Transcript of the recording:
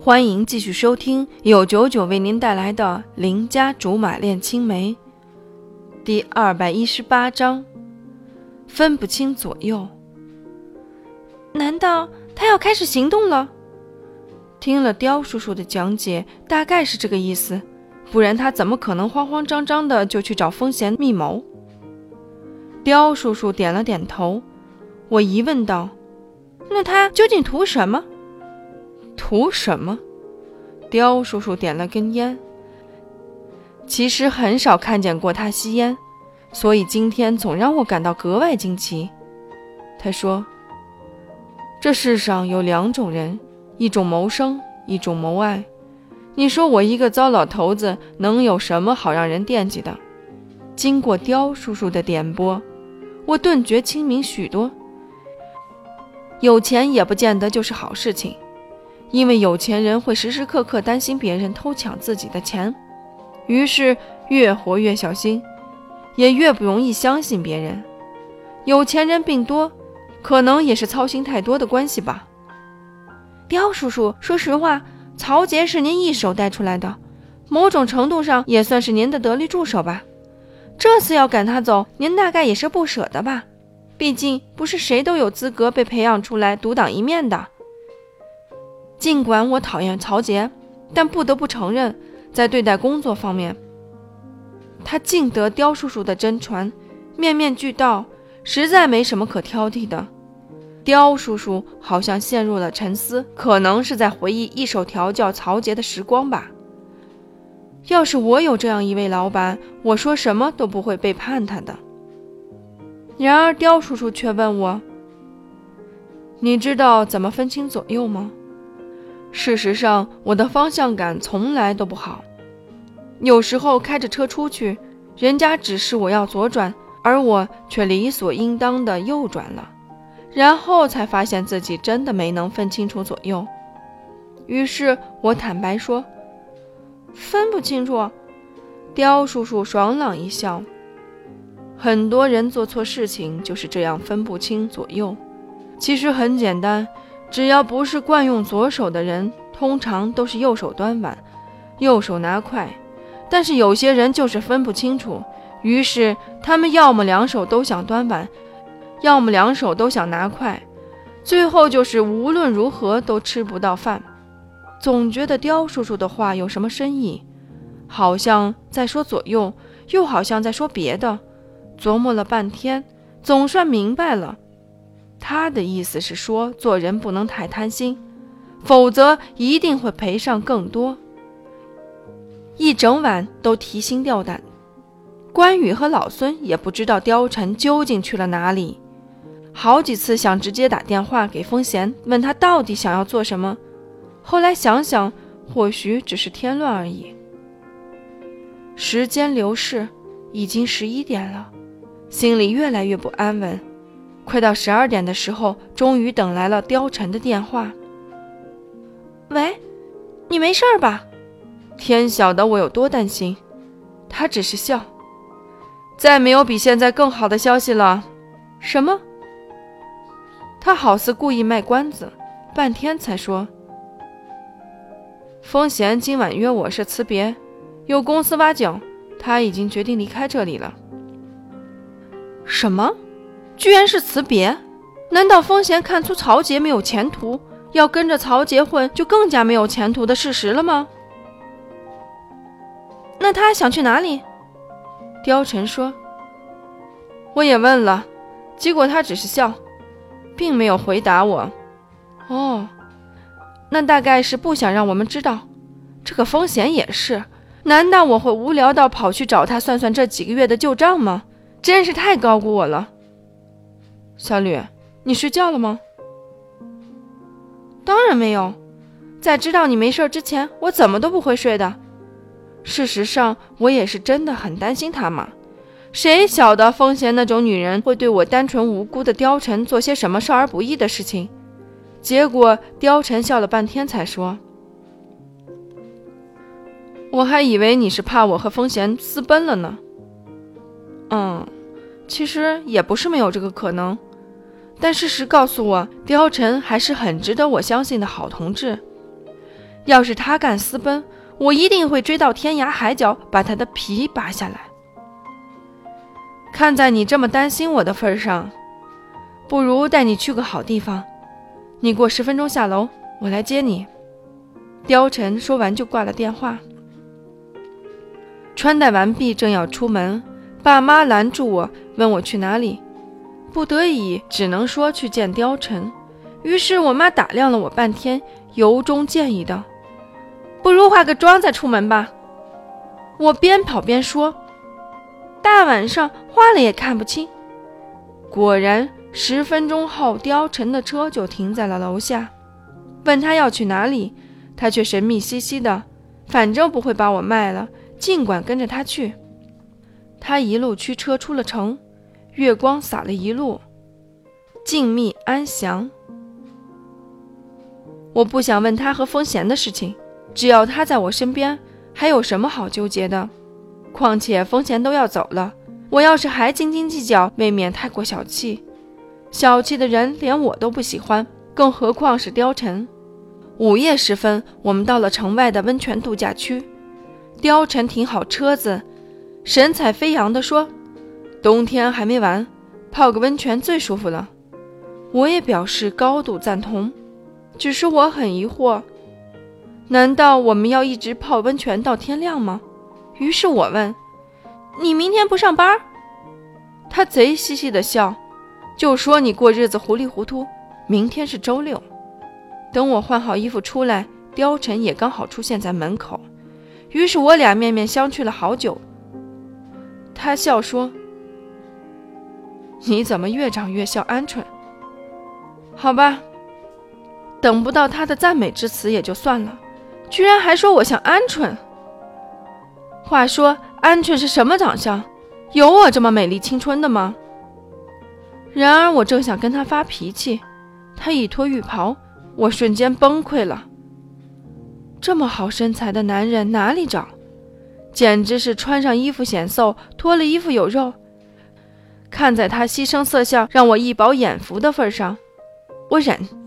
欢迎继续收听由九九为您带来的《邻家竹马恋青梅》第二百一十八章，分不清左右。难道他要开始行动了？听了刁叔叔的讲解，大概是这个意思，不然他怎么可能慌慌张张的就去找风贤密谋？刁叔叔点了点头，我疑问道：“那他究竟图什么？”图什么？刁叔叔点了根烟。其实很少看见过他吸烟，所以今天总让我感到格外惊奇。他说：“这世上有两种人，一种谋生，一种谋爱。你说我一个糟老头子能有什么好让人惦记的？”经过刁叔叔的点拨，我顿觉清明许多。有钱也不见得就是好事情。因为有钱人会时时刻刻担心别人偷抢自己的钱，于是越活越小心，也越不容易相信别人。有钱人病多，可能也是操心太多的关系吧。刁叔叔，说实话，曹杰是您一手带出来的，某种程度上也算是您的得力助手吧。这次要赶他走，您大概也是不舍得吧？毕竟不是谁都有资格被培养出来独当一面的。尽管我讨厌曹杰，但不得不承认，在对待工作方面，他尽得刁叔叔的真传，面面俱到，实在没什么可挑剔的。刁叔叔好像陷入了沉思，可能是在回忆一手调教曹杰的时光吧。要是我有这样一位老板，我说什么都不会背叛他的。然而刁叔叔却问我：“你知道怎么分清左右吗？”事实上，我的方向感从来都不好。有时候开着车出去，人家指示我要左转，而我却理所应当的右转了，然后才发现自己真的没能分清楚左右。于是我坦白说：“分不清楚。”刁叔叔爽朗一笑：“很多人做错事情就是这样分不清左右。其实很简单。”只要不是惯用左手的人，通常都是右手端碗，右手拿筷。但是有些人就是分不清楚，于是他们要么两手都想端碗，要么两手都想拿筷，最后就是无论如何都吃不到饭。总觉得刁叔叔的话有什么深意，好像在说左右，又好像在说别的。琢磨了半天，总算明白了。他的意思是说，做人不能太贪心，否则一定会赔上更多。一整晚都提心吊胆，关羽和老孙也不知道貂蝉究竟去了哪里。好几次想直接打电话给风贤，问他到底想要做什么，后来想想，或许只是添乱而已。时间流逝，已经十一点了，心里越来越不安稳。快到十二点的时候，终于等来了貂蝉的电话。喂，你没事吧？天晓得我有多担心。他只是笑。再没有比现在更好的消息了。什么？他好似故意卖关子，半天才说：“风贤今晚约我是辞别，有公司挖角，他已经决定离开这里了。”什么？居然是辞别？难道风贤看出曹杰没有前途，要跟着曹杰混就更加没有前途的事实了吗？那他想去哪里？貂蝉说：“我也问了，结果他只是笑，并没有回答我。哦，那大概是不想让我们知道。这个风贤也是，难道我会无聊到跑去找他算算这几个月的旧账吗？真是太高估我了。”小吕，你睡觉了吗？当然没有，在知道你没事之前，我怎么都不会睡的。事实上，我也是真的很担心他嘛。谁晓得风贤那种女人会对我单纯无辜的貂蝉做些什么少儿不宜的事情？结果貂蝉笑了半天，才说：“我还以为你是怕我和风贤私奔了呢。”嗯，其实也不是没有这个可能。但事实告诉我，貂蝉还是很值得我相信的好同志。要是他敢私奔，我一定会追到天涯海角，把他的皮扒下来。看在你这么担心我的份上，不如带你去个好地方。你过十分钟下楼，我来接你。貂蝉说完就挂了电话。穿戴完毕，正要出门，爸妈拦住我，问我去哪里。不得已，只能说去见貂蝉。于是我妈打量了我半天，由衷建议道：“不如化个妆再出门吧。”我边跑边说：“大晚上化了也看不清。”果然，十分钟后，貂蝉的车就停在了楼下。问他要去哪里，他却神秘兮兮的：“反正不会把我卖了，尽管跟着他去。”他一路驱车出了城，月光洒了一路，静谧安详。我不想问他和风贤的事情，只要他在我身边，还有什么好纠结的？况且风贤都要走了，我要是还斤斤计较，未免太过小气。小气的人连我都不喜欢，更何况是貂蝉。午夜时分，我们到了城外的温泉度假区。貂蝉停好车子，神采飞扬地说：“冬天还没完，泡个温泉最舒服了。”我也表示高度赞同。只是我很疑惑，难道我们要一直泡温泉到天亮吗？于是我问：“你明天不上班？”他贼兮兮的笑，就说：“你过日子糊里糊涂。”明天是周六。等我换好衣服出来，貂蝉也刚好出现在门口，于是我俩面面相觑了好久。他笑说：“你怎么越长越像鹌鹑？”好吧。等不到他的赞美之词也就算了，居然还说我像鹌鹑。话说，鹌鹑是什么长相？有我这么美丽青春的吗？然而我正想跟他发脾气，他一脱浴袍，我瞬间崩溃了。这么好身材的男人哪里找？简直是穿上衣服显瘦，脱了衣服有肉。看在他牺牲色相让我一饱眼福的份上，我忍。